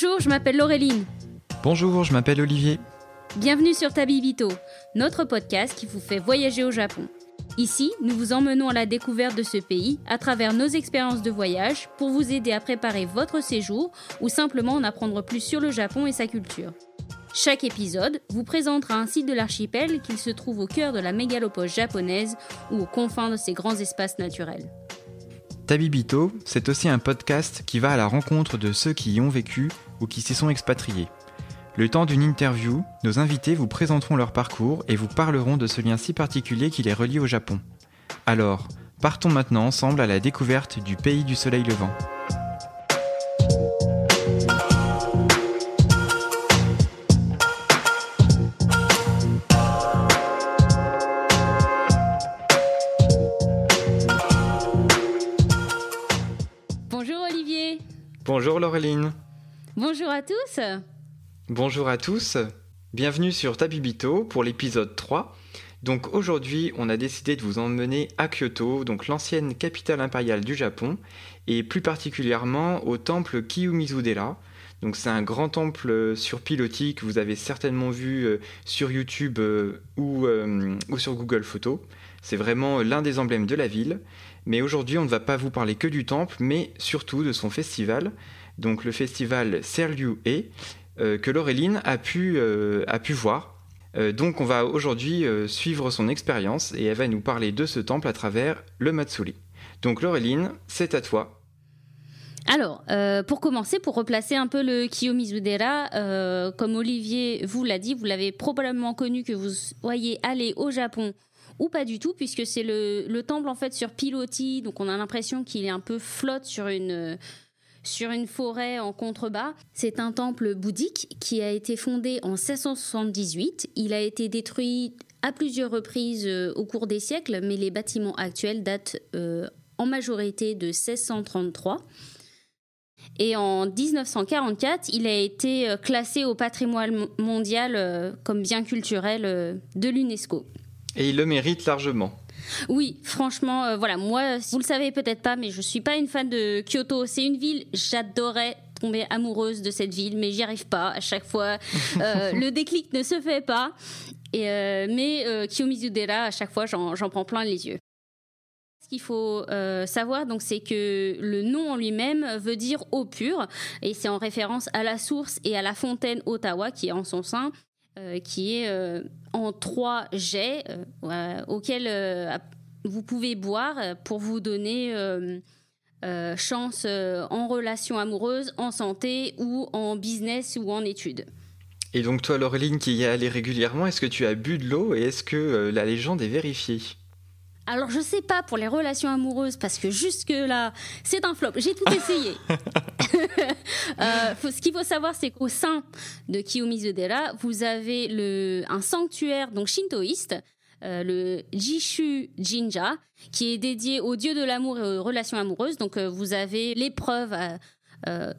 Bonjour, je m'appelle Laureline. Bonjour, je m'appelle Olivier. Bienvenue sur Tabibito, notre podcast qui vous fait voyager au Japon. Ici, nous vous emmenons à la découverte de ce pays à travers nos expériences de voyage pour vous aider à préparer votre séjour ou simplement en apprendre plus sur le Japon et sa culture. Chaque épisode vous présentera un site de l'archipel qu'il se trouve au cœur de la mégalopole japonaise ou aux confins de ses grands espaces naturels. Tabibito, c'est aussi un podcast qui va à la rencontre de ceux qui y ont vécu ou qui s'y sont expatriés. Le temps d'une interview, nos invités vous présenteront leur parcours et vous parleront de ce lien si particulier qui les relie au Japon. Alors, partons maintenant ensemble à la découverte du pays du soleil levant. Bonjour à tous. Bonjour à tous. Bienvenue sur Tabibito pour l'épisode 3. Donc aujourd'hui, on a décidé de vous emmener à Kyoto, donc l'ancienne capitale impériale du Japon, et plus particulièrement au temple Kiyomizu-dera. Donc c'est un grand temple sur pilotis que vous avez certainement vu euh, sur YouTube euh, ou, euh, ou sur Google Photos. C'est vraiment l'un des emblèmes de la ville. Mais aujourd'hui, on ne va pas vous parler que du temple, mais surtout de son festival. Donc le festival Serliu-e, que Laureline a pu, pu voir. Euh, donc on va aujourd'hui euh, suivre son expérience et elle va nous parler de ce temple à travers le Matsuri. Donc Laureline, c'est à toi. Alors, euh, pour commencer, pour replacer un peu le Kiyomizu-dera, euh, comme Olivier vous l'a dit, vous l'avez probablement connu que vous soyez allé au Japon ou pas du tout, puisque c'est le, le temple en fait sur pilotis, donc on a l'impression qu'il est un peu flotte sur une sur une forêt en contrebas. C'est un temple bouddhique qui a été fondé en 1678. Il a été détruit à plusieurs reprises euh, au cours des siècles, mais les bâtiments actuels datent euh, en majorité de 1633. Et en 1944, il a été euh, classé au patrimoine mondial comme bien culturel de l'UNESCO. Et il le mérite largement. Oui, franchement, euh, voilà, moi, vous le savez peut-être pas, mais je suis pas une fan de Kyoto. C'est une ville, j'adorais tomber amoureuse de cette ville, mais j'y arrive pas à chaque fois. Euh, le déclic ne se fait pas. Et, euh, mais euh, Kiyomizu-dera, à chaque fois, j'en prends plein les yeux. Ce qu'il faut euh, savoir, donc, c'est que le nom en lui-même veut dire eau pure, et c'est en référence à la source et à la fontaine Ottawa qui est en son sein, qui est euh, en trois jets euh, euh, auxquels euh, vous pouvez boire euh, pour vous donner euh, euh, chance euh, en relation amoureuse, en santé ou en business ou en études. Et donc toi Laureline qui y est allée régulièrement, est-ce que tu as bu de l'eau et est-ce que euh, la légende est vérifiée? Alors je sais pas pour les relations amoureuses parce que jusque là c'est un flop. J'ai tout essayé. Euh, faut- ce qu'il faut savoir c'est qu'au sein de Kiyomizu-dera vous avez le un sanctuaire donc shintoïste. euh, le Jishu Jinja, qui est dédié au dieu de l'amour et aux relations amoureuses. Donc, euh, vous avez l'épreuve euh,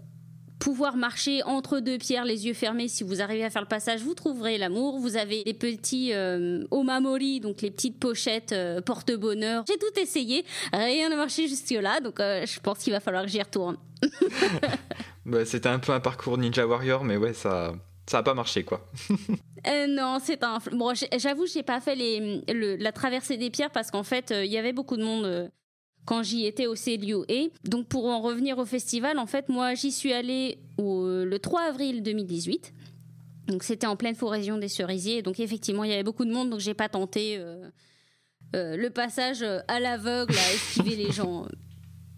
pouvoir marcher entre deux pierres, les yeux fermés. Si vous arrivez à faire le passage, vous trouverez l'amour. Vous avez les petits euh, omamori, donc les petites pochettes euh, porte-bonheur. J'ai tout essayé, rien n'a marché jusque-là, donc euh, je pense qu'il va falloir que j'y retourne. bah, C'était un peu un parcours Ninja Warrior, mais ouais, ça ça a pas marché quoi. Euh, non, c'est un. Bon, j'avoue, j'ai pas fait les, le- la traversée des pierres parce qu'en fait, euh, il y avait beaucoup de monde euh, quand j'y étais au CLIO. Et donc, pour en revenir au festival, en fait, moi, j'y suis allée au- le 3 avril 2018. Donc, c'était en pleine foraison des cerisiers. Donc, effectivement, il y avait beaucoup de monde, donc j'ai pas tenté euh, euh, le passage euh, à l'aveugle à esquiver les gens.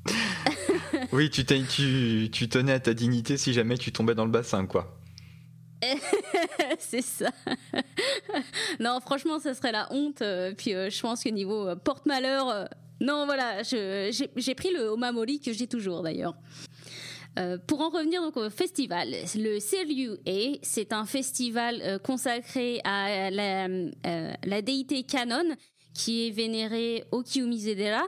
oui, tu, tu, tu tenais à ta dignité si jamais tu tombais dans le bassin quoi. c'est ça. non, franchement, ça serait la honte. puis euh, je pense que niveau euh, porte-malheur, non, voilà, j'ai pris le Omamori que j'ai toujours d'ailleurs. Euh, pour en revenir donc au festival, le CLUA, c'est un festival euh, consacré à la, euh, la déité Kanon, qui est vénérée au Kiyomizu-dera.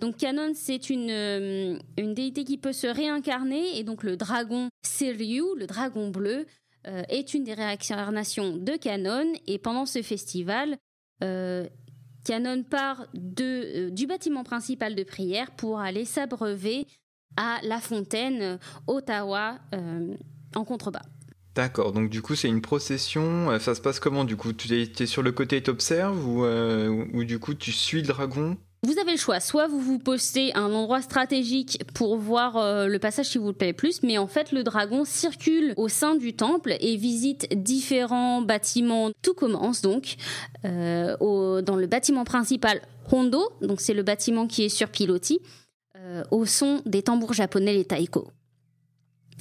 Donc Kanon, c'est une, déité qui peut se réincarner, et donc le dragon Seryu, le dragon bleu, est une des réincarnations de Canon. Et pendant ce festival, Canon part de, euh, du bâtiment principal de prière pour aller s'abreuver à la fontaine euh, Ottawa, euh, en contrebas. D'accord, donc du coup c'est une procession, ça se passe comment du coup? Tu es, sur le côté et t'observes ou, ou du coup tu suis le dragon? Vous avez le choix, soit vous vous postez à un endroit stratégique pour voir euh, le passage si vous le plus, mais en fait le dragon circule au sein du temple et visite différents bâtiments. Tout commence donc euh, dans le bâtiment principal Hondo, donc c'est le bâtiment qui est sur pilotis, euh, au son des tambours japonais les taiko.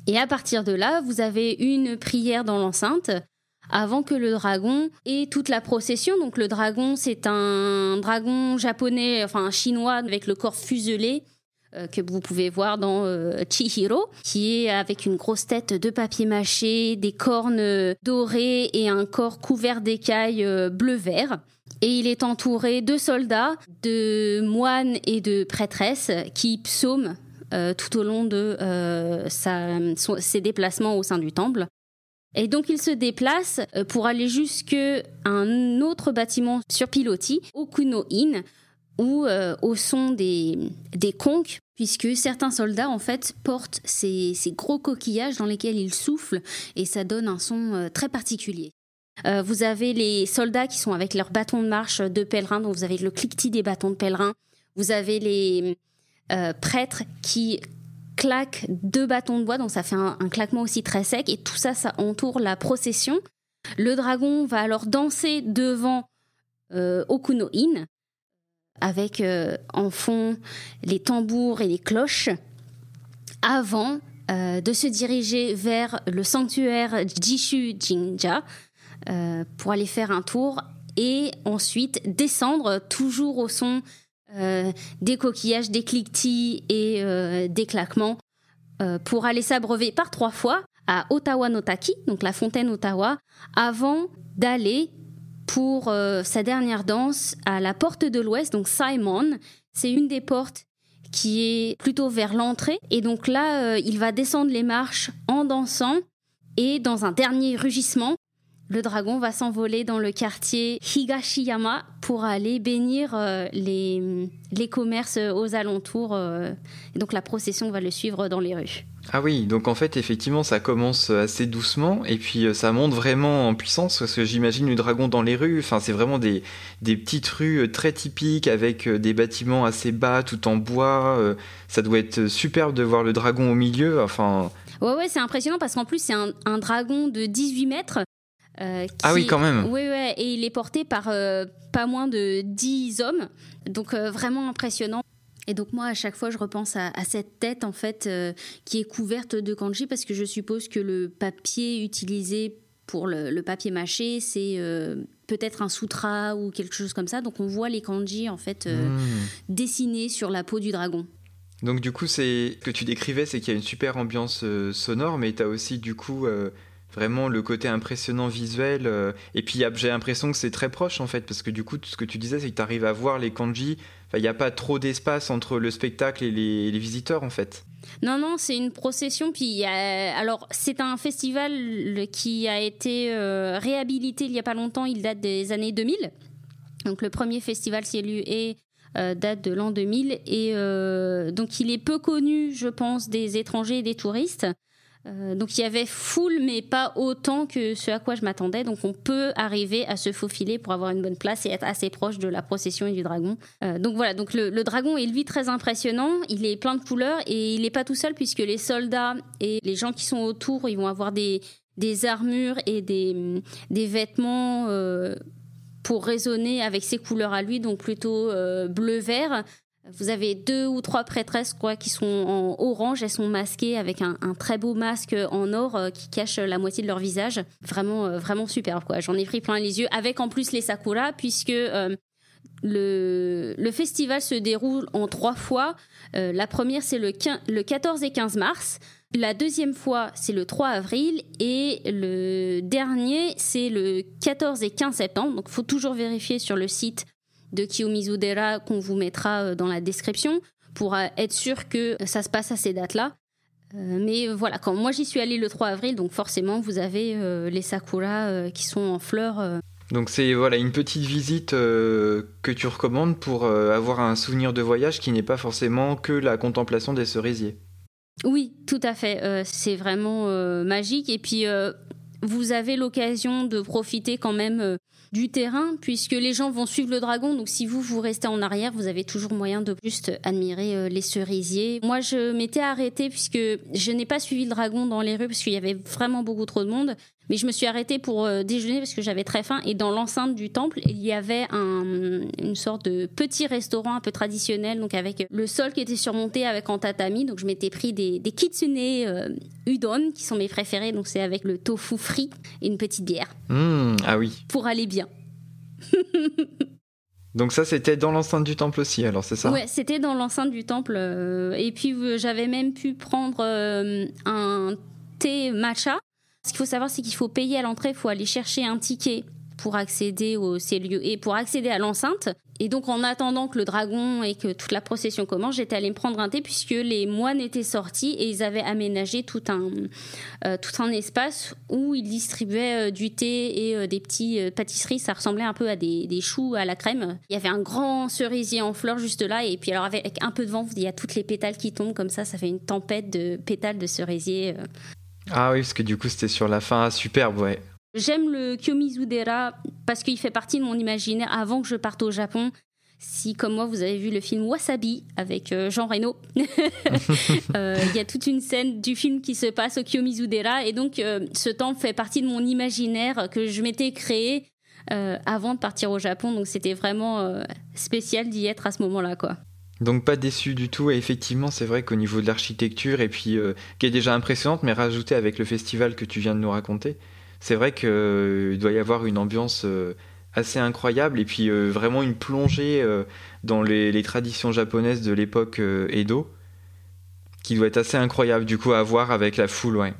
Et à partir de là, vous avez une prière dans l'enceinte avant que le dragon ait toute la procession. Donc le dragon, c'est un dragon japonais, enfin chinois, avec le corps fuselé euh, que vous pouvez voir dans euh, Chihiro, qui est avec une grosse tête de papier mâché, des cornes dorées et un corps couvert d'écailles euh, bleu-vert. Et il est entouré de soldats, de moines et de prêtresses qui psaument tout au long de ses déplacements au sein du temple. Et donc il se déplace euh, pour aller jusqu'à un autre bâtiment sur pilotis, Okuno-in, où euh, au son des, des conques, puisque certains soldats en fait portent ces, ces, gros coquillages dans lesquels ils soufflent et ça donne un son euh, très particulier. vous avez les soldats qui sont avec leurs bâtons de marche de pèlerins, donc vous avez le cliquetis des bâtons de pèlerins. Vous avez les prêtres qui claque deux bâtons de bois, donc ça fait un, claquement aussi très sec, et tout ça, ça entoure la procession. Le dragon va alors danser devant euh, Okuno-in, avec euh, en fond les tambours et les cloches, avant euh, de se diriger vers le sanctuaire Jishu Jinja pour aller faire un tour et ensuite descendre toujours au son des coquillages, des cliquetis et euh, des claquements euh, pour aller s'abreuver par trois fois à Ottawa Notaki, donc la fontaine Ottawa, avant d'aller pour sa dernière danse à la porte de l'Ouest, donc Simon. C'est une des portes qui est plutôt vers l'entrée. Et donc là, il va descendre les marches en dansant et dans un dernier rugissement, le dragon va s'envoler dans le quartier Higashiyama pour aller bénir euh, les, les commerces aux alentours. Euh, et donc la procession va le suivre dans les rues. Ah oui, donc en fait, effectivement, ça commence assez doucement et puis euh, ça monte vraiment en puissance parce que j'imagine le dragon dans les rues. Enfin, c'est vraiment des, des petites rues très typiques avec des bâtiments assez bas, tout en bois. Ça doit être superbe de voir le dragon au milieu. Enfin. Ouais, ouais, c'est impressionnant parce qu'en plus, c'est un, un, dragon de 18 mètres euh, ah oui, quand même. Oui, oui, et il est porté par euh, pas moins de 10 hommes, donc euh, vraiment impressionnant. Et donc moi, à chaque fois, je repense à, cette tête, en fait, qui est couverte de kanji, parce que je suppose que le papier utilisé pour le, papier mâché, c'est peut-être un sutra ou quelque chose comme ça. Donc on voit les kanji, en fait, hmm. dessinés sur la peau du dragon. Donc du coup, c'est ce que tu décrivais, c'est qu'il y a une super ambiance sonore, mais tu as aussi, du coup vraiment le côté impressionnant visuel. Euh, et puis j'ai l'impression que c'est très proche en fait, parce que du coup, ce que tu disais, c'est que tu arrives à voir les kanji. Il n'y a pas trop d'espace entre le spectacle et les, visiteurs en fait. Non, non, c'est une procession. Puis, alors, c'est un festival qui a été euh, réhabilité il n'y a pas longtemps. Il date des années 2000. Donc, le premier festival Cielu est euh, date de l'an 2000 et donc il est peu connu, je pense, des étrangers et des touristes. Euh, donc il y avait full, mais pas autant que ce à quoi je m'attendais. Donc on peut arriver à se faufiler pour avoir une bonne place et être assez proche de la procession et du dragon. Euh, donc voilà, donc le, dragon est lui très impressionnant. Il est plein de couleurs et il n'est pas tout seul puisque les soldats et les gens qui sont autour, ils vont avoir des, des armures et des, des vêtements. Euh, pour résonner avec ses couleurs à lui, donc plutôt bleu-vert, vous avez deux ou trois prêtresses quoi, qui sont en orange, elles sont masquées avec un, très beau masque en or euh, qui cache la moitié de leur visage. Vraiment, euh, vraiment superbe. Quoi. J'en ai pris plein les yeux, avec en plus les sakura, puisque euh, le, le, festival se déroule en trois fois. la première, c'est le, le 14 et 15 mars. La deuxième fois, c'est le 3 avril. Et le dernier, c'est le 14 et 15 septembre. Donc, il faut toujours vérifier sur le site de Kiyomizudera qu'on vous mettra euh, dans la description pour euh, être sûr que ça se passe à ces dates-là. Euh, mais voilà, quand moi j'y suis allée le 3 avril, donc forcément vous avez les sakuras qui sont en fleurs. Donc c'est voilà une petite visite que tu recommandes pour avoir un souvenir de voyage qui n'est pas forcément que la contemplation des cerisiers. Oui, tout à fait. c'est vraiment magique. Et puis, vous avez l'occasion de profiter quand même du terrain, puisque les gens vont suivre le dragon. Donc si vous, vous restez en arrière, vous avez toujours moyen de juste admirer euh, les cerisiers. Moi, je m'étais arrêtée puisque je n'ai pas suivi le dragon dans les rues parce qu'il y avait vraiment beaucoup trop de monde. Mais je me suis arrêtée pour euh, déjeuner parce que j'avais très faim. Et dans l'enceinte du temple, il y avait une sorte de petit restaurant un peu traditionnel, donc avec le sol qui était surmonté avec en tatami. Donc je m'étais pris des, kitsune euh, udon, qui sont mes préférés. Donc c'est avec le tofu frit et une petite bière. Mmh, ah oui. Pour aller bien. Donc ça, c'était dans l'enceinte du temple aussi, alors c'est ça? Ouais, c'était dans l'enceinte du temple. Euh, et puis j'avais même pu prendre un thé matcha ce qu'il faut savoir, c'est qu'il faut payer à l'entrée, il faut aller chercher un ticket pour accéder aux ces lieux et pour accéder à l'enceinte. Et donc, en attendant que le dragon et que toute la procession commence, j'étais allée me prendre un thé puisque les moines étaient sortis et ils avaient aménagé tout un, euh, tout un espace où ils distribuaient euh, du thé et euh, des petits pâtisseries. Ça ressemblait un peu à des, des, choux à la crème. Il y avait un grand cerisier en fleurs juste là. Et puis, alors, avec un peu de vent, il y a toutes les pétales qui tombent comme ça. Ça fait une tempête de pétales de cerisier. Ah oui, parce que du coup, c'était sur la fin. superbe, ouais. J'aime le Kyomizudera parce qu'il fait partie de mon imaginaire avant que je parte au Japon. Si, comme moi, vous avez vu le film Wasabi avec euh, Jean Reno, euh, il y a toute une scène du film qui se passe au Kyomizudera. Et donc, euh, ce temps fait partie de mon imaginaire que je m'étais créé avant de partir au Japon. Donc, c'était vraiment spécial d'y être à ce moment-là, quoi. Donc pas déçu du tout. Et effectivement, c'est vrai qu'au niveau de l'architecture, et puis euh, qui est déjà impressionnante, mais rajoutée avec le festival que tu viens de nous raconter, c'est vrai qu'il euh, doit y avoir une ambiance euh, assez incroyable, et puis vraiment une plongée dans les, traditions japonaises de l'époque Edo, qui doit être assez incroyable du coup à voir avec la foule. Ouais.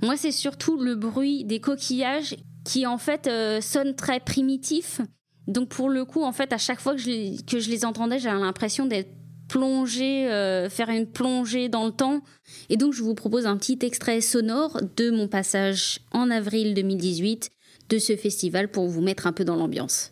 Moi, c'est surtout le bruit des coquillages qui en fait sonne très primitif. Donc pour le coup, en fait, à chaque fois que je que je les entendais, j'avais l'impression d'être plonger, euh, faire une plongée dans le temps. Et donc, je vous propose un petit extrait sonore de mon passage en avril 2018 de ce festival pour vous mettre un peu dans l'ambiance.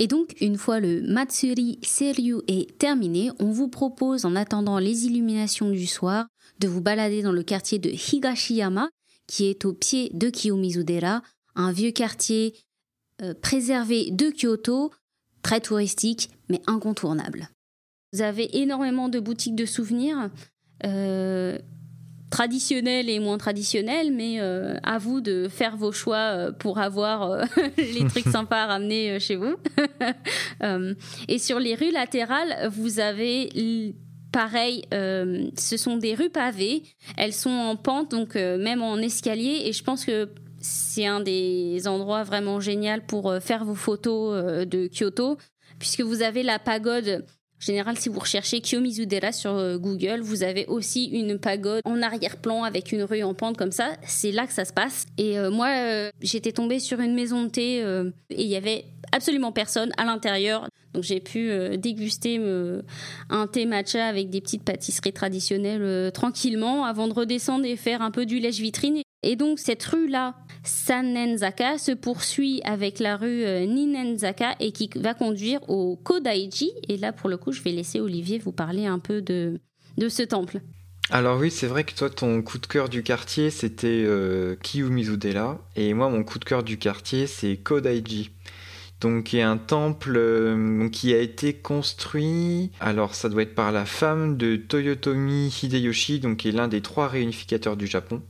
Et donc, une fois le Matsuri Seryu est terminé, on vous propose, en attendant les illuminations du soir, de vous balader dans le quartier de Higashiyama, qui est au pied de Kiyomizudera, un vieux quartier euh, préservé de Kyoto, très touristique, mais incontournable. Vous avez énormément de boutiques de souvenirs. Euh, traditionnel et moins traditionnel, mais euh, à vous de faire vos choix euh, pour avoir euh, les trucs sympas à ramener chez vous. et sur les rues latérales, vous avez pareil, ce sont des rues pavées. Elles sont en pente, donc même en escalier. Et je pense que c'est un des endroits vraiment génial pour faire vos photos de Kyoto, puisque vous avez la pagode En général, si vous recherchez Kiyomizudera sur euh, Google, vous avez aussi une pagode en arrière-plan avec une rue en pente comme ça. C'est là que ça se passe. Et euh, moi, euh, j'étais tombée sur une maison de thé et il y avait absolument personne à l'intérieur. Donc j'ai pu déguster un thé matcha avec des petites pâtisseries traditionnelles tranquillement avant de redescendre et faire un peu du lèche-vitrine. Et donc cette rue-là, Sanenzaka, se poursuit avec la rue euh, Ninenzaka et qui va conduire au Kodaiji. Et là, pour le coup, je vais laisser Olivier vous parler un peu de, ce temple. Alors oui, c'est vrai que toi, ton coup de cœur du quartier, c'était euh, Kiyumizudela. Et moi, mon coup de cœur du quartier, c'est Kodaiji. Donc, est un temple euh, qui a été construit, alors ça doit être par la femme de Toyotomi Hideyoshi, donc qui est l'un des trois réunificateurs du Japon.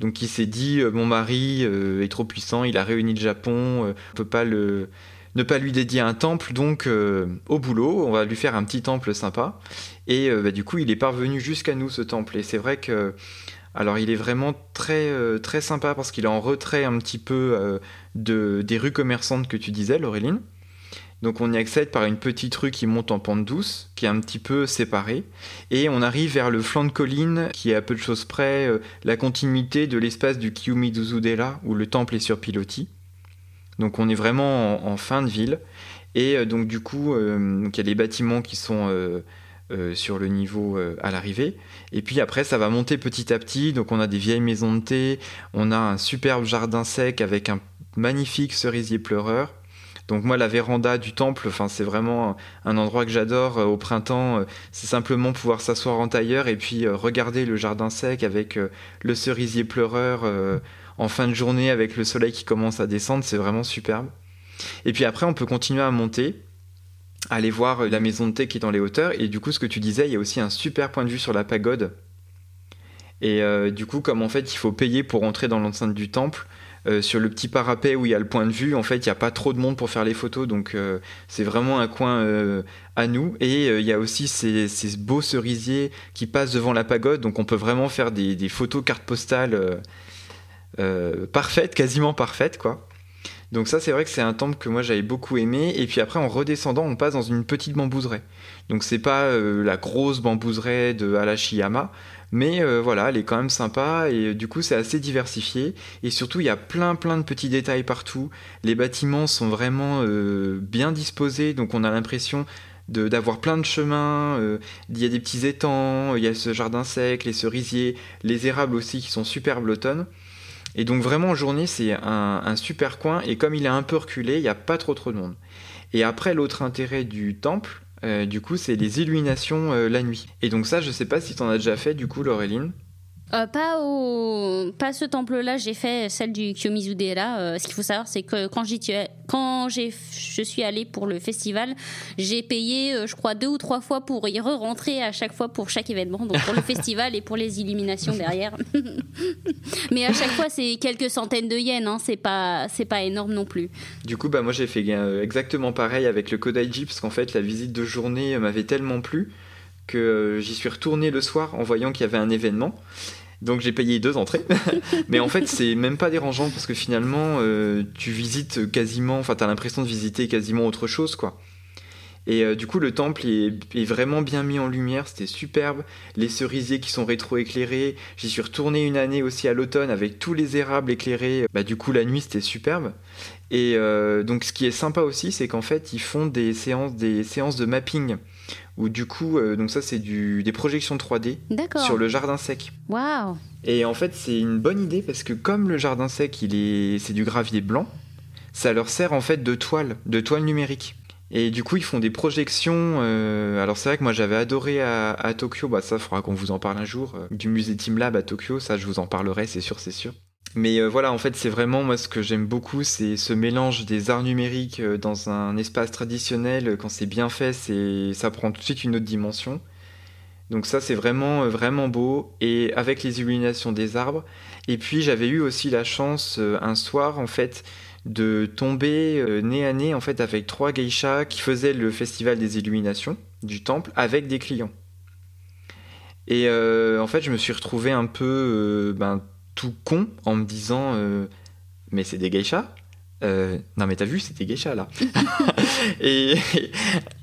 Donc il s'est dit euh, mon mari euh, est trop puissant, il a réuni le Japon, euh, on peut pas le ne pas lui dédier un temple, donc au boulot, on va lui faire un petit temple sympa. Et bah, du coup, il est parvenu jusqu'à nous ce temple. Et c'est vrai que, alors, il est vraiment très très sympa parce qu'il est en retrait un petit peu de des rues commerçantes que tu disais, Laureline. Donc on y accède par une petite rue qui monte en pente douce, qui est un petit peu séparée, et on arrive vers le flanc de colline, qui est à peu de choses près euh, la continuité de l'espace du Kiyumi-Duzudera, où le temple est sur pilotis. Donc on est vraiment en, fin de ville, et euh, donc du coup, euh, il y a les bâtiments qui sont sur le niveau à l'arrivée, et puis après ça va monter petit à petit, donc on a des vieilles maisons de thé, on a un superbe jardin sec avec un magnifique cerisier pleureur, donc moi, la véranda du temple, c'est vraiment un endroit que j'adore euh, au printemps. Euh, c'est simplement pouvoir s'asseoir en tailleur et puis euh, regarder le jardin sec avec le cerisier pleureur en fin de journée avec le soleil qui commence à descendre. C'est vraiment superbe. Et puis après, on peut continuer à monter aller voir la maison de thé qui est dans les hauteurs. Et du coup, ce que tu disais, il y a aussi un super point de vue sur la pagode. Et du coup, comme en fait, il faut payer pour entrer dans l'enceinte du temple, euh, sur le petit parapet où il y a le point de vue, en fait, il n'y a pas trop de monde pour faire les photos, donc euh, c'est vraiment un coin euh, à nous. Et il y a aussi ces, beaux cerisiers qui passent devant la pagode, donc on peut vraiment faire des, photos cartes postales parfaites, quasiment parfaites, quoi. Donc ça, c'est vrai que c'est un temple que moi j'avais beaucoup aimé. Et puis après, en redescendant, on passe dans une petite bambouseraie. Donc c'est pas la grosse bambouseraie de Alashiyama, mais euh, voilà, elle est quand même sympa et euh, du coup c'est assez diversifié. Et surtout il y a plein plein de petits détails partout. Les bâtiments sont vraiment euh, bien disposés, donc on a l'impression d'avoir plein de chemins, il y a des petits étangs, il y a ce jardin sec, les cerisiers, les érables aussi qui sont superbes l'automne. Et donc vraiment en journée c'est un, super coin et comme il est un peu reculé, il n'y a pas trop trop de monde. Et après l'autre intérêt du temple, du coup, c'est les illuminations euh, la nuit. Et donc ça, je sais pas si tu en as déjà fait, du coup, Laureline. Euh, pas au, pas ce temple-là. J'ai fait celle du Kiyomizudera. Euh, ce qu'il faut savoir, c'est que quand j'y, quand j'ai, je suis allée pour le festival, j'ai payé, euh, je crois, deux ou trois fois pour y re-rentrer à chaque fois pour chaque événement. Donc pour le festival et pour les illuminations derrière. Mais à chaque fois, c'est quelques centaines de yens. Hein. C'est pas, c'est pas énorme non plus. Du coup, bah moi, j'ai fait exactement pareil avec le Kodaiji parce qu'en fait, la visite de journée m'avait tellement plu que j'y suis retourné le soir en voyant qu'il y avait un événement. Donc j'ai payé deux entrées. Mais en fait, c'est même pas dérangeant parce que finalement, euh, tu visites quasiment, enfin, t'as l'impression de visiter quasiment autre chose, quoi. Et euh, du coup, le temple est, vraiment bien mis en lumière, c'était superbe. Les cerisiers qui sont rétro-éclairés. J'y suis retourné une année aussi à l'automne avec tous les érables éclairés. Bah, du coup, la nuit, c'était superbe. Et euh, donc, ce qui est sympa aussi, c'est qu'en fait, ils font des séances, des séances de mapping où du coup, euh, donc ça c'est des projections 3D sur le jardin sec. Waouh Et en fait c'est une bonne idée parce que comme le jardin sec il est, c'est du gravier blanc, ça leur sert en fait de toile, de toile numérique. Et du coup ils font des projections. Euh, alors c'est vrai que moi j'avais adoré à, Tokyo, bah ça faudra qu'on vous en parle un jour, euh, du musée Team Lab à Tokyo, ça je vous en parlerai, c'est sûr, c'est sûr. Mais euh, voilà, en fait, c'est vraiment moi ce que j'aime beaucoup, c'est ce mélange des arts numériques euh, dans un espace traditionnel. Quand c'est bien fait, c'est ça prend tout de suite une autre dimension. Donc ça, c'est vraiment euh, vraiment beau et avec les illuminations des arbres. Et puis j'avais eu aussi la chance un soir en fait de tomber nez à nez en fait avec trois geishas qui faisaient le festival des illuminations du temple avec des clients. Et en fait, je me suis retrouvé un peu ben, tout con en me disant euh, mais c'est des geishas. Euh, non mais t'as vu c'était geisha là. Et,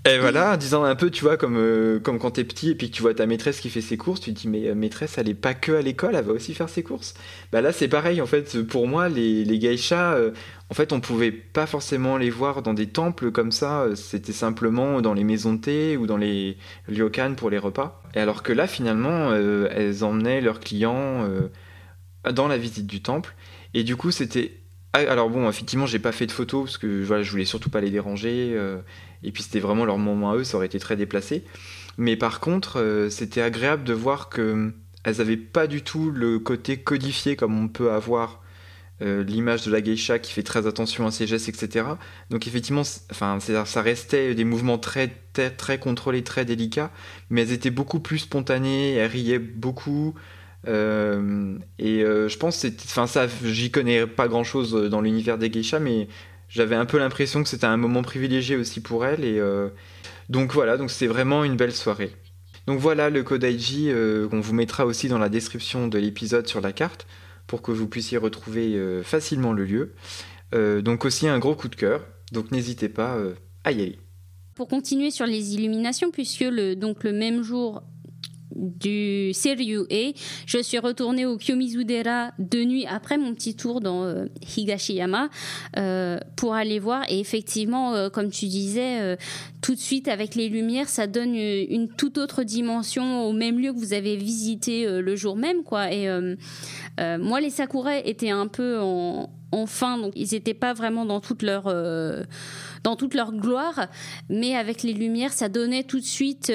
et, voilà en disant un peu tu vois comme euh, comme quand t'es petit et puis que tu vois ta maîtresse qui fait ses courses tu te dis mais maîtresse elle est pas que à l'école elle va aussi faire ses courses. Bah là c'est pareil en fait pour moi les, les geishas en fait on pouvait pas forcément les voir dans des temples comme ça. C'était simplement dans les maisons de thé ou dans les ryokan pour les repas. Et alors que là finalement elles emmenaient leurs clients dans la visite du temple et du coup c'était ah, alors bon, effectivement, j'ai pas fait de photos parce que voilà, je voulais surtout pas les déranger. Euh, et puis c'était vraiment leur moment à eux, ça aurait été très déplacé. Mais par contre, euh, c'était agréable de voir que elles avaient pas du tout le côté codifié comme on peut avoir euh, l'image de la geisha qui fait très attention à ses gestes, etc. Donc effectivement, enfin, ça restait des mouvements très, très, très contrôlés, très délicats, mais elles étaient beaucoup plus spontanées, elles riaient beaucoup. Euh, et euh, je pense, enfin ça, j'y connais pas grand chose dans l'univers des geishas, mais j'avais un peu l'impression que c'était un moment privilégié aussi pour elle. Et euh, donc voilà, donc c'était vraiment une belle soirée. Donc voilà le Kodaiji qu'on vous mettra aussi dans la description de l'épisode sur la carte pour que vous puissiez retrouver facilement le lieu. donc aussi un gros coup de cœur. Donc n'hésitez pas à y aller. Pour continuer sur les illuminations, puisque le, donc le même jour du Seryue, je suis retournée au Kyomizudera de nuit après mon petit tour dans euh, Higashiyama euh, pour aller voir. Et effectivement, euh, comme tu disais, tout de suite avec les lumières, ça donne une, toute autre dimension au même lieu que vous avez visité le jour même, quoi. Et moi, les sakurai étaient un peu en, fin, donc ils n'étaient pas vraiment dans toute leur dans toute leur gloire, mais avec les lumières, ça donnait tout de suite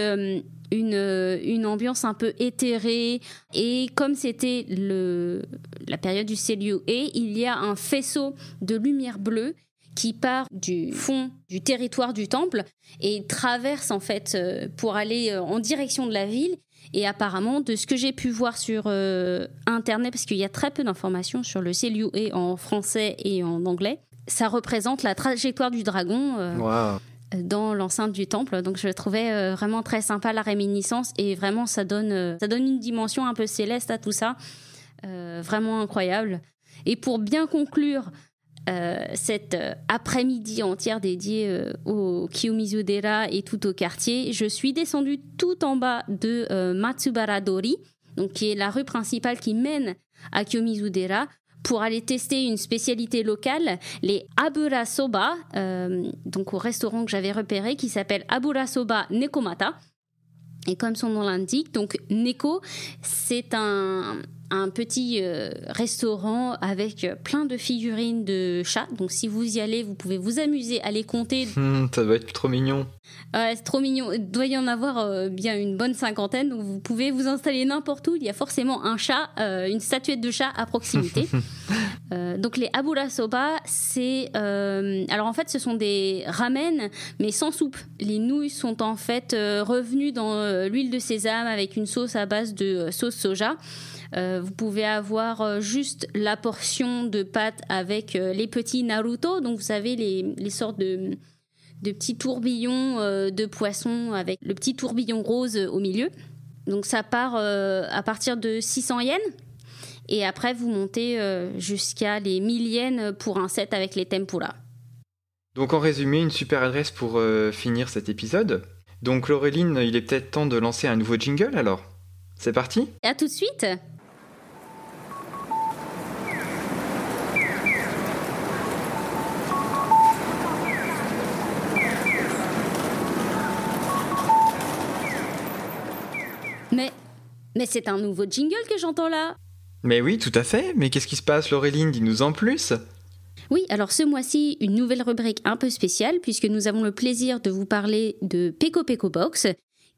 une, une ambiance un peu éthérée. Et comme c'était la période du Célio et il y a un faisceau de lumière bleue qui part du fond du territoire du temple et traverse en fait euh, pour aller euh, en direction de la ville. Et apparemment, de ce que j'ai pu voir sur euh, Internet, parce qu'il y a très peu d'informations sur le et en français et en anglais, ça représente la trajectoire du dragon dans l'enceinte du temple. Donc je trouvais euh, vraiment très sympa la réminiscence et vraiment ça donne, euh, ça donne une dimension un peu céleste à tout ça. Euh, vraiment incroyable. Et pour bien conclure cette après-midi entière dédiée au Kiyomizudera et tout au quartier, je suis descendue tout en bas de Matsubara Dori, qui est la rue principale qui mène à Kiyomizudera pour aller tester une spécialité locale, les Abura Soba, euh, donc au restaurant que j'avais repéré qui s'appelle Abura Soba Nekomata. Et comme son nom l'indique, donc Neko, c'est un, un petit euh, restaurant avec plein de figurines de chats. Donc si vous y allez, vous pouvez vous amuser à les compter. Hmm, ça doit être trop mignon. c'est trop mignon. Il doit y en avoir euh, bien une bonne cinquantaine. Donc vous pouvez vous installer n'importe où. Il y a forcément un chat, euh, une statuette de chat à proximité. donc les abura soba, c'est alors en fait ce sont des ramen mais sans soupe. Les nouilles sont en fait revenues dans l'huile de sésame avec une sauce à base de sauce soja. Euh, vous pouvez avoir euh, juste la portion de pâte avec euh, les petits Naruto, donc vous savez les, sortes de, petits tourbillons de poisson avec le petit tourbillon rose au milieu. Donc ça part à partir de 600 yens. Et après, vous montez jusqu'à les 1000 yens pour un set avec les tempura. Donc en résumé, une super adresse pour finir cet épisode. Donc Laureline, il est peut-être temps de lancer un nouveau jingle alors C'est parti? À tout de suite Mais, mais c'est un nouveau jingle que j'entends là. Mais oui, tout à fait. Mais qu'est-ce qui se passe, Laureline? Dis-nous en plus. Oui, alors ce mois-ci, une nouvelle rubrique un peu spéciale, puisque nous avons le plaisir de vous parler de Peko Peko Box,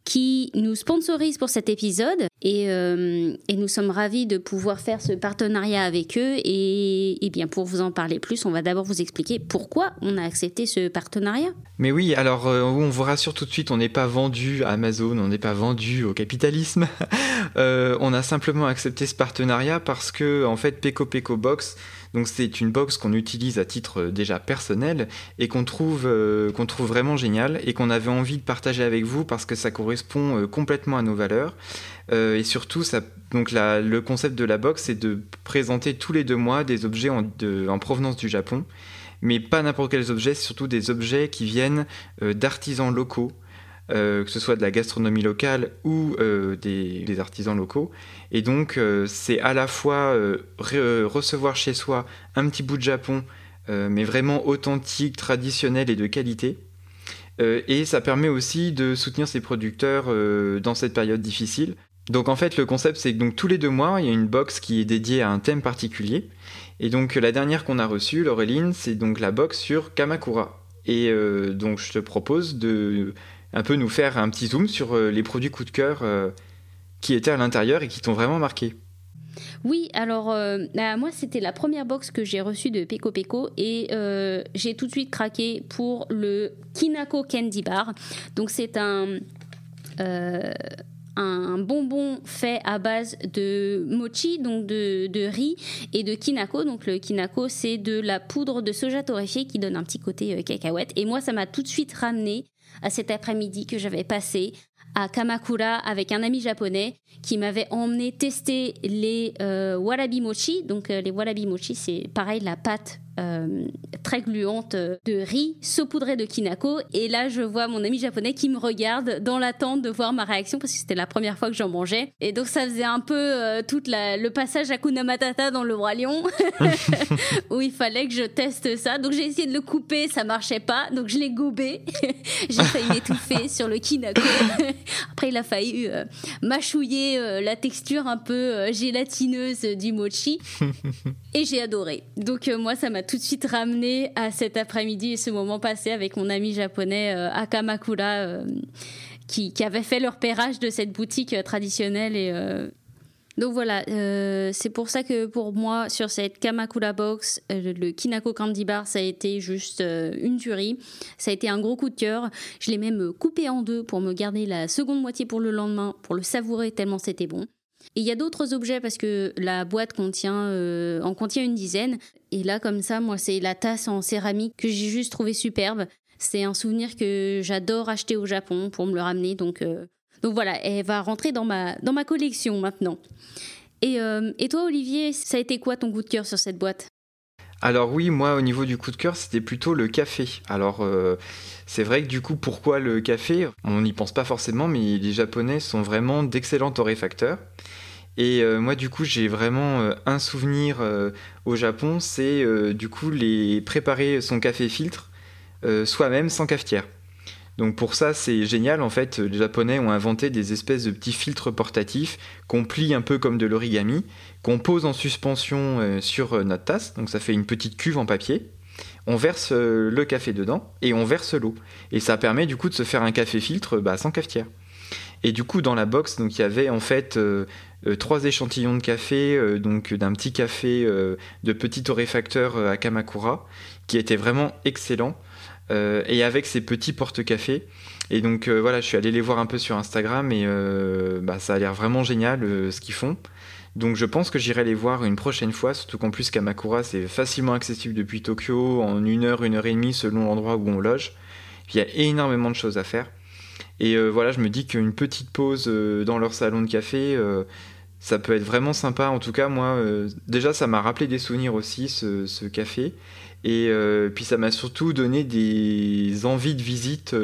qui nous sponsorise pour cet épisode. Et, euh, et, nous sommes ravis de pouvoir faire ce partenariat avec eux. Et, bien pour vous en parler plus on va d'abord vous expliquer pourquoi on a accepté ce partenariat. Mais oui alors euh, on vous rassure tout de suite on n'est pas vendu à Amazon on n'est pas vendu au capitalisme. Euh, on a simplement accepté ce partenariat parce que en fait Peko Peko Box donc c'est une box qu'on utilise à titre euh, déjà personnel et qu'on trouve, euh, qu'on trouve vraiment génial et qu'on avait envie de partager avec vous parce que ça correspond euh, complètement à nos valeurs. et surtout, le concept de la box, c'est de présenter tous les deux mois des objets en, provenance du Japon. mais pas n'importe quels objets, surtout des objets qui viennent d'artisans locaux. Que ce soit de la gastronomie locale ou des, des, artisans locaux. Et donc, c'est à la fois recevoir chez soi un petit bout de Japon, mais vraiment authentique, traditionnel et de qualité, euh, et ça permet aussi de soutenir ses producteurs euh, dans cette période difficile. Donc en fait, le concept, c'est que donc, tous les deux mois, il y a une box qui est dédiée à un thème particulier. Et donc la dernière qu'on a reçue, Laureline, c'est donc la box sur Kamakura. Et euh, donc je te propose de un peu nous faire un petit zoom sur les produits coup de cœur qui étaient à l'intérieur et qui t'ont vraiment marqué. Oui, alors euh, bah, moi c'était la première box que j'ai reçue de Peko Peko et euh, j'ai tout de suite craqué pour le Kinako Candy Bar. Donc c'est un euh, un bonbon fait à base de mochi, donc de, de, riz, et de kinako. Donc le kinako, c'est de la poudre de soja torréfiée qui donne un petit côté cacahuète. Et moi, ça m'a tout de suite ramené à cet après-midi que j'avais passé à Kamakura avec un ami japonais qui m'avait emmené tester les euh, warabi mochi. Donc euh, les warabi mochi, c'est pareil la pâte euh, très gluante de riz saupoudré de kinako. Et là, je vois mon ami japonais qui me regarde dans l'attente de voir ma réaction parce que c'était la première fois que j'en mangeais. Et donc, ça faisait un peu euh, tout le passage à Kuna Matata dans le roi lion où il fallait que je teste ça. Donc, j'ai essayé de le couper, ça marchait pas. Donc, je l'ai gobé. j'ai failli m'étouffer sur le kinako. Après, il a failli euh, mâchouiller la texture un peu gélatineuse du mochi. Et j'ai adoré. Donc, moi, ça m'a tout de suite ramené à cet après-midi et ce moment passé avec mon ami japonais euh, à Kamakura euh, qui, avait fait leur repérage de cette boutique euh, traditionnelle et donc voilà, c'est pour ça que pour moi, sur cette Kamakura Box, le Kinako Candy Bar, ça a été juste une tuerie. Ça a été un gros coup de cœur. Je l'ai même coupé en deux pour me garder la seconde moitié pour le lendemain, pour le savourer tellement c'était bon. Et il y a d'autres objets parce que la boîte contient, euh, en contient une dizaine. Et là, comme ça, moi, c'est la tasse en céramique que j'ai juste trouvé superbe. C'est un souvenir que j'adore acheter au Japon pour me le ramener. Donc, euh, donc voilà, elle va rentrer dans ma, dans ma collection maintenant. Et, euh, et toi, Olivier, ça a été quoi ton coup de cœur sur cette boîte? Alors oui, moi au niveau du coup de cœur, c'était plutôt le café. Alors c'est vrai que du coup, pourquoi le café? On n'y pense pas forcément, mais les Japonais sont vraiment d'excellents torréfacteurs. Et euh, moi, du coup, j'ai vraiment euh, un souvenir euh, au Japon, c'est du coup les préparer son café filtre soi-même sans cafetière. Donc pour ça, c'est génial. En fait, les Japonais ont inventé des espèces de petits filtres portatifs qu'on plie un peu comme de l'origami, qu'on pose en suspension sur notre tasse. Donc ça fait une petite cuve en papier. On verse le café dedans et on verse l'eau. Et ça permet du coup de se faire un café filtre bah, sans cafetière. Et du coup, dans la box, donc il y avait en fait euh, trois échantillons de café, euh, donc d'un petit café euh, de petit torréfacteur à Kamakura, qui était vraiment excellent, et avec ces petits porte-cafés. Et donc voilà, je suis allé les voir un peu sur Instagram et bah, ça a l'air vraiment génial ce qu'ils font. Donc je pense que j'irai les voir une prochaine fois, surtout qu'en plus Kamakura c'est facilement accessible depuis Tokyo en une heure, une heure et demie selon l'endroit où on loge. il y a énormément de choses à faire. Et euh, voilà, je me dis qu'une petite pause euh, dans leur salon de café, euh, ça peut être vraiment sympa. En tout cas, moi, déjà, ça m'a rappelé des souvenirs aussi, ce, café. Et puis, ça m'a surtout donné des envies de visite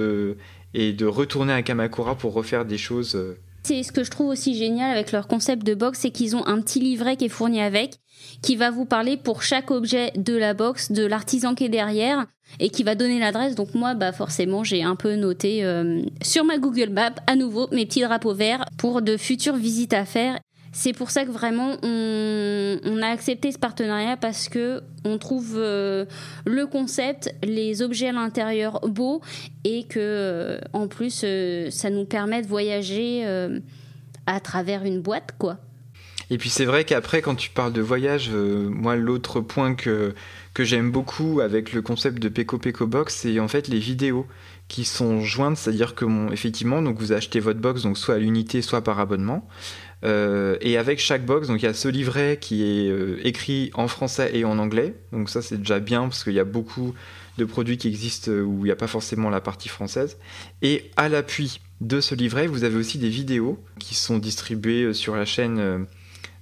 et de retourner à Kamakura pour refaire des choses. C'est ce que je trouve aussi génial avec leur concept de box, c'est qu'ils ont un petit livret qui est fourni avec, qui va vous parler pour chaque objet de la box, de l'artisan qui est derrière, et qui va donner l'adresse. Donc moi, bah forcément, j'ai un peu noté euh, sur ma Google Map à nouveau mes petits drapeaux verts pour de futures visites à faire. C'est pour ça que vraiment on, a accepté ce partenariat parce que on trouve euh, le concept, les objets à l'intérieur beaux et que euh, en plus ça nous permet de voyager à travers une boîte quoi. Et puis c'est vrai qu'après quand tu parles de voyage, moi l'autre point que que j'aime beaucoup avec le concept de Peko Peko Box, c'est en fait les vidéos qui sont jointes, c'est-à-dire que effectivement, donc vous achetez votre box donc soit à l'unité, soit par abonnement. Euh, et avec chaque box, donc il y a ce livret qui est euh, écrit en français et en anglais. Donc ça c'est déjà bien parce qu'il y a beaucoup de produits qui existent euh, où il n'y a pas forcément la partie française. Et à l'appui de ce livret, vous avez aussi des vidéos qui sont distribuées sur la chaîne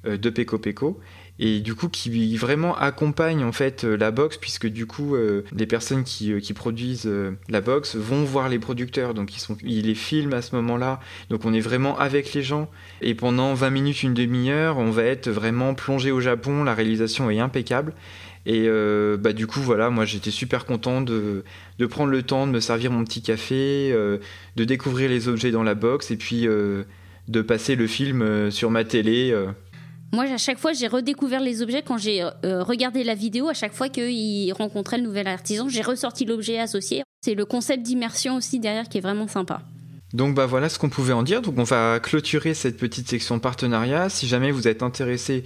de Peko Peko et du coup qui vraiment accompagne en fait la box puisque du coup les personnes qui, qui produisent la box vont voir les producteurs. Donc ils sont ils les filment à ce moment-là. Donc on est vraiment avec les gens. Et pendant 20 minutes une demi-heure on va être vraiment plongé au Japon. La réalisation est impeccable. Et euh, bah, du coup, voilà, moi j'étais super content de, de, prendre le temps de me servir mon petit café, euh, de découvrir les objets dans la box et puis euh, de passer le film sur ma télé. Moi, à chaque fois, j'ai redécouvert les objets quand j'ai regardé la vidéo. À chaque fois qu'il rencontrait le nouvel artisan, j'ai ressorti l'objet associé. C'est le concept d'immersion aussi derrière qui est vraiment sympa. Donc bah voilà ce qu'on pouvait en dire. Donc on va clôturer cette petite section partenariat. Si jamais vous êtes intéressé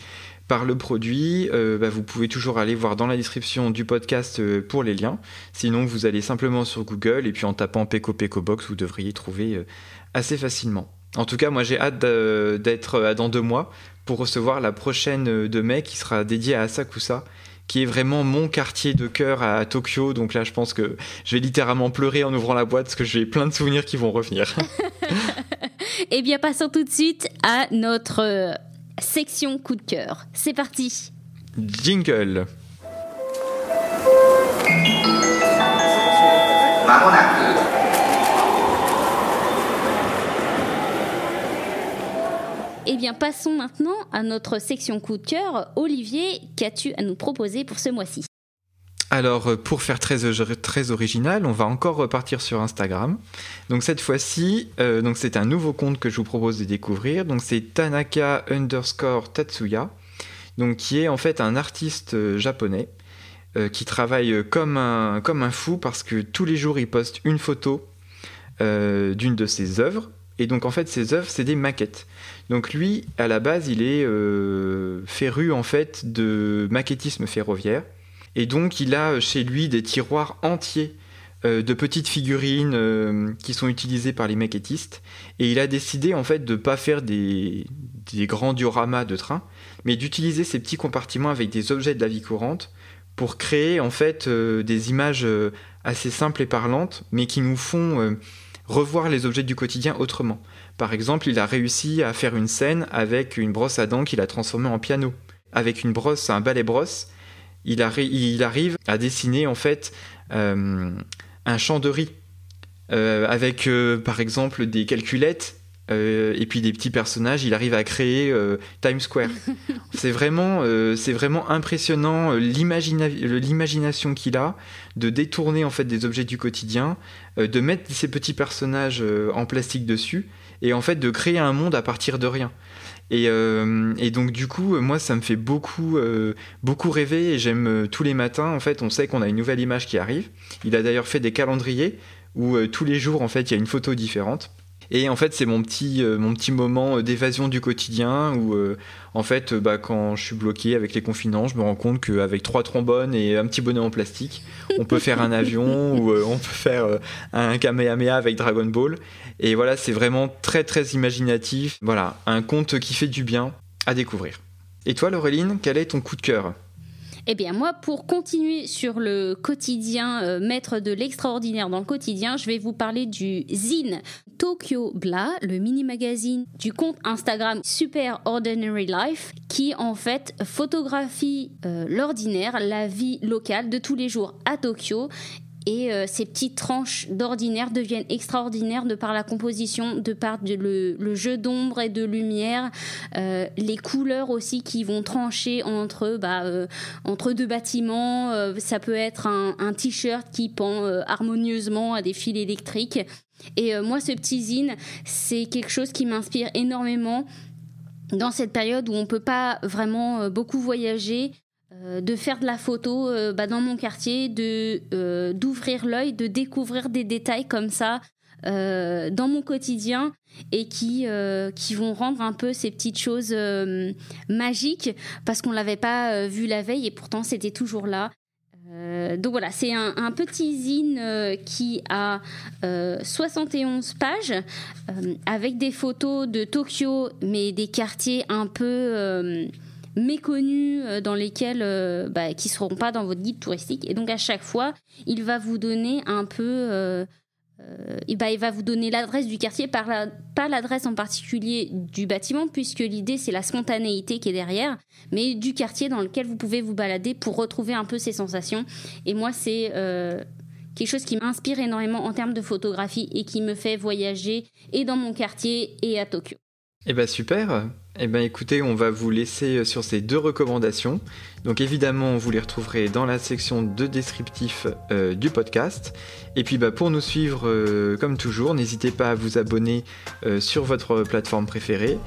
par le produit, euh, bah, vous pouvez toujours aller voir dans la description du podcast euh, pour les liens. Sinon, vous allez simplement sur Google et puis en tapant Peco Peco Box, vous devriez trouver euh, assez facilement. En tout cas, moi j'ai hâte d'être dans deux mois pour recevoir la prochaine de mai qui sera dédiée à Asakusa, qui est vraiment mon quartier de cœur à Tokyo. Donc là, je pense que je vais littéralement pleurer en ouvrant la boîte parce que j'ai plein de souvenirs qui vont revenir. eh bien, passons tout de suite à notre section coup de cœur. C'est parti. Jingle. Eh bien, passons maintenant à notre section coup de cœur. Olivier, qu'as-tu à nous proposer pour ce mois-ci? Alors, euh, pour faire très, très original, on va encore repartir sur Instagram. Donc cette fois-ci, euh, c'est un nouveau compte que je vous propose de découvrir. Donc c'est Tanaka underscore Tatsuya, donc qui est en fait un artiste euh, japonais qui travaille comme un fou parce que tous les jours il poste une photo d'une de ses œuvres. Et donc en fait ses œuvres c'est des maquettes. Donc lui à la base il est féru en fait de maquettisme ferroviaire. Et donc il a chez lui des tiroirs entiers euh, de petites figurines euh, qui sont utilisées par les maquettistes. Et il a décidé en fait de ne pas faire des, grands dioramas de train, mais d'utiliser ces petits compartiments avec des objets de la vie courante pour créer en fait euh, des images assez simples et parlantes, mais qui nous font revoir les objets du quotidien autrement. Par exemple, il a réussi à faire une scène avec une brosse à dents qu'il a transformée en piano, avec une brosse, un balai brosse il, arrive à dessiner en fait euh, un champ de riz euh, avec euh, par exemple des calculettes et puis des petits personnages, il arrive à créer Times Square. c'est vraiment, c'est vraiment impressionnant l'imagination qu'il a de détourner en fait des objets du quotidien, de mettre ces petits personnages en plastique dessus et en fait de créer un monde à partir de rien. Euh, et, donc du coup, moi, ça me fait beaucoup, euh, beaucoup rêver et j'aime euh, tous les matins. En fait, on sait qu'on a une nouvelle image qui arrive. Il a d'ailleurs fait des calendriers où tous les jours, en fait, il y a une photo différente. Et en fait, c'est mon petit, euh, mon petit moment d'évasion du quotidien où, euh, en fait, bah, quand je suis bloqué avec les confinants, je me rends compte qu'avec trois trombones et un petit bonnet en plastique, on peut faire un avion ou euh, on peut faire un Kamehameha avec Dragon Ball. Et voilà, c'est vraiment très très imaginatif. Voilà, un conte qui fait du bien à découvrir. Et toi, Laureline, quel est ton coup de cœur? Eh bien moi, pour continuer sur le quotidien, euh, maître de l'extraordinaire dans le quotidien, je vais vous parler du zine Tokyo Bla, le mini-magazine du compte Instagram Super Ordinary Life, qui en fait photographie euh, l'ordinaire, la vie locale de tous les jours à Tokyo et euh, ces petites tranches d'ordinaire deviennent extraordinaires de par la composition, de par le, jeu d'ombre et de lumière, euh, les couleurs aussi qui vont trancher entre, bah, euh, entre deux bâtiments. ça peut être un, un t-shirt qui pend harmonieusement à des fils électriques. Et moi, ce petit zine, c'est quelque chose qui m'inspire énormément dans cette période où on peut pas vraiment beaucoup voyager, euh, de faire de la photo euh, bah, dans mon quartier, de euh, d'ouvrir l'œil, de découvrir des détails comme ça dans mon quotidien et qui qui vont rendre un peu ces petites choses magiques parce qu'on l'avait pas vu la veille et pourtant c'était toujours là. donc voilà, c'est un, petit zine qui a 71 pages avec des photos de Tokyo, mais des quartiers un peu méconnus euh, dans lesquels euh, bah, qui seront pas dans votre guide touristique et donc à chaque fois il va vous donner un peu euh, et bah, il va vous donner l'adresse du quartier, pas l'adresse en particulier du bâtiment, puisque l'idée c'est la spontanéité qui est derrière, mais du quartier dans lequel vous pouvez vous balader pour retrouver un peu ces sensations. Et moi, c'est quelque chose qui m'inspire énormément en termes de photographie et qui me fait voyager et dans mon quartier et à Tokyo. Eh ben super. Eh ben écoutez, on va vous laisser sur ces deux recommandations. Donc évidemment, vous les retrouverez dans la section de descriptif euh, du podcast. Et puis bah, pour nous suivre, euh, comme toujours, n'hésitez pas à vous abonner euh, sur votre plateforme préférée.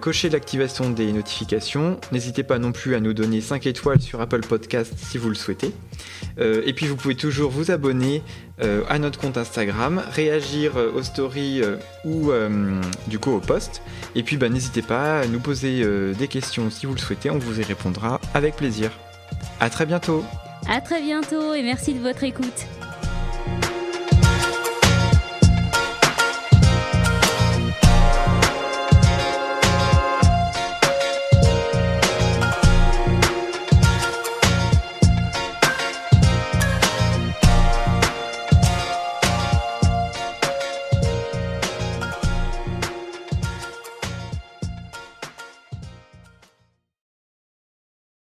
cochez l'activation des notifications. N'hésitez pas non plus à nous donner 5 étoiles sur Apple Podcast si vous le souhaitez. et puis vous pouvez toujours vous abonner à notre compte Instagram, réagir aux stories ou du coup au post. Et puis bah, n'hésitez pas nous poser des questions si vous le souhaitez, on vous y répondra avec plaisir. À très bientôt. À très bientôt et merci de votre écoute.